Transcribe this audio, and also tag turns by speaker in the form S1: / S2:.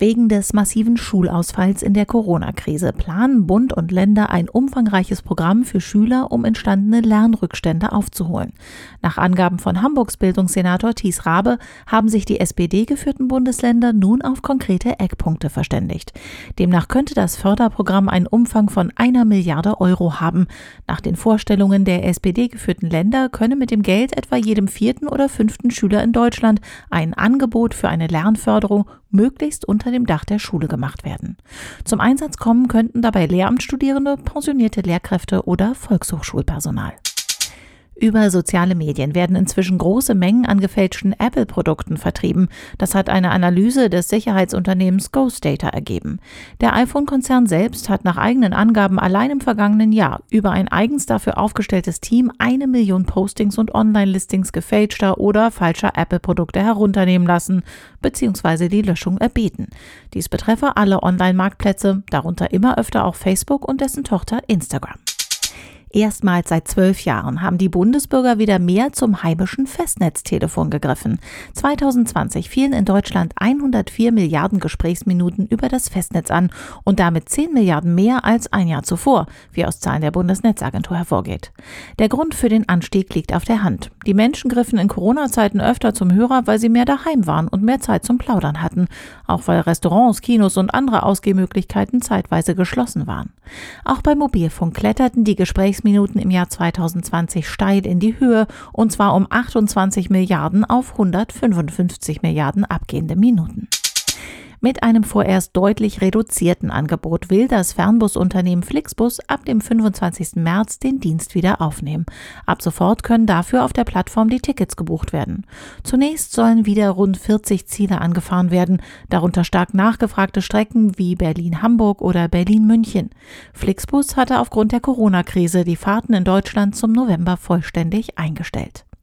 S1: Wegen des massiven Schulausfalls in der Corona-Krise planen Bund und Länder ein umfangreiches Programm für Schüler, um entstandene Lernrückstände aufzuholen. Nach Angaben von Hamburgs Bildungssenator Thies Rabe haben sich die SPD-geführten Bundesländer nun auf konkrete Eckpunkte verständigt. Demnach könnte das Förderprogramm einen Umfang von einer Milliarde Euro haben. Nach den Vorstellungen der SPD-geführten Länder könne mit dem Geld etwa jedem vierten oder fünften Schüler in Deutschland ein Angebot für eine Lernförderung möglichst unter dem Dach der Schule gemacht werden. Zum Einsatz kommen könnten dabei Lehramtsstudierende, pensionierte Lehrkräfte oder Volkshochschulpersonal. Über soziale Medien werden inzwischen große Mengen an gefälschten Apple-Produkten vertrieben. Das hat eine Analyse des Sicherheitsunternehmens Ghost Data ergeben. Der iPhone-Konzern selbst hat nach eigenen Angaben allein im vergangenen Jahr über ein eigens dafür aufgestelltes Team eine Million Postings und Online-Listings gefälschter oder falscher Apple-Produkte herunternehmen lassen bzw. die Löschung erbeten. Dies betreffe alle Online-Marktplätze, darunter immer öfter auch Facebook und dessen Tochter Instagram. Erstmals seit zwölf Jahren haben die Bundesbürger wieder mehr zum heimischen Festnetztelefon gegriffen. 2020 fielen in Deutschland 104 Milliarden Gesprächsminuten über das Festnetz an und damit 10 Milliarden mehr als ein Jahr zuvor, wie aus Zahlen der Bundesnetzagentur hervorgeht. Der Grund für den Anstieg liegt auf der Hand. Die Menschen griffen in Corona-Zeiten öfter zum Hörer, weil sie mehr daheim waren und mehr Zeit zum Plaudern hatten, auch weil Restaurants, Kinos und andere Ausgehmöglichkeiten zeitweise geschlossen waren. Auch bei Mobilfunk kletterten die Gesprächs Minuten im Jahr 2020 steil in die Höhe und zwar um 28 Milliarden auf 155 Milliarden abgehende Minuten. Mit einem vorerst deutlich reduzierten Angebot will das Fernbusunternehmen Flixbus ab dem 25. März den Dienst wieder aufnehmen. Ab sofort können dafür auf der Plattform die Tickets gebucht werden. Zunächst sollen wieder rund 40 Ziele angefahren werden, darunter stark nachgefragte Strecken wie Berlin-Hamburg oder Berlin-München. Flixbus hatte aufgrund der Corona-Krise die Fahrten in Deutschland zum November vollständig eingestellt.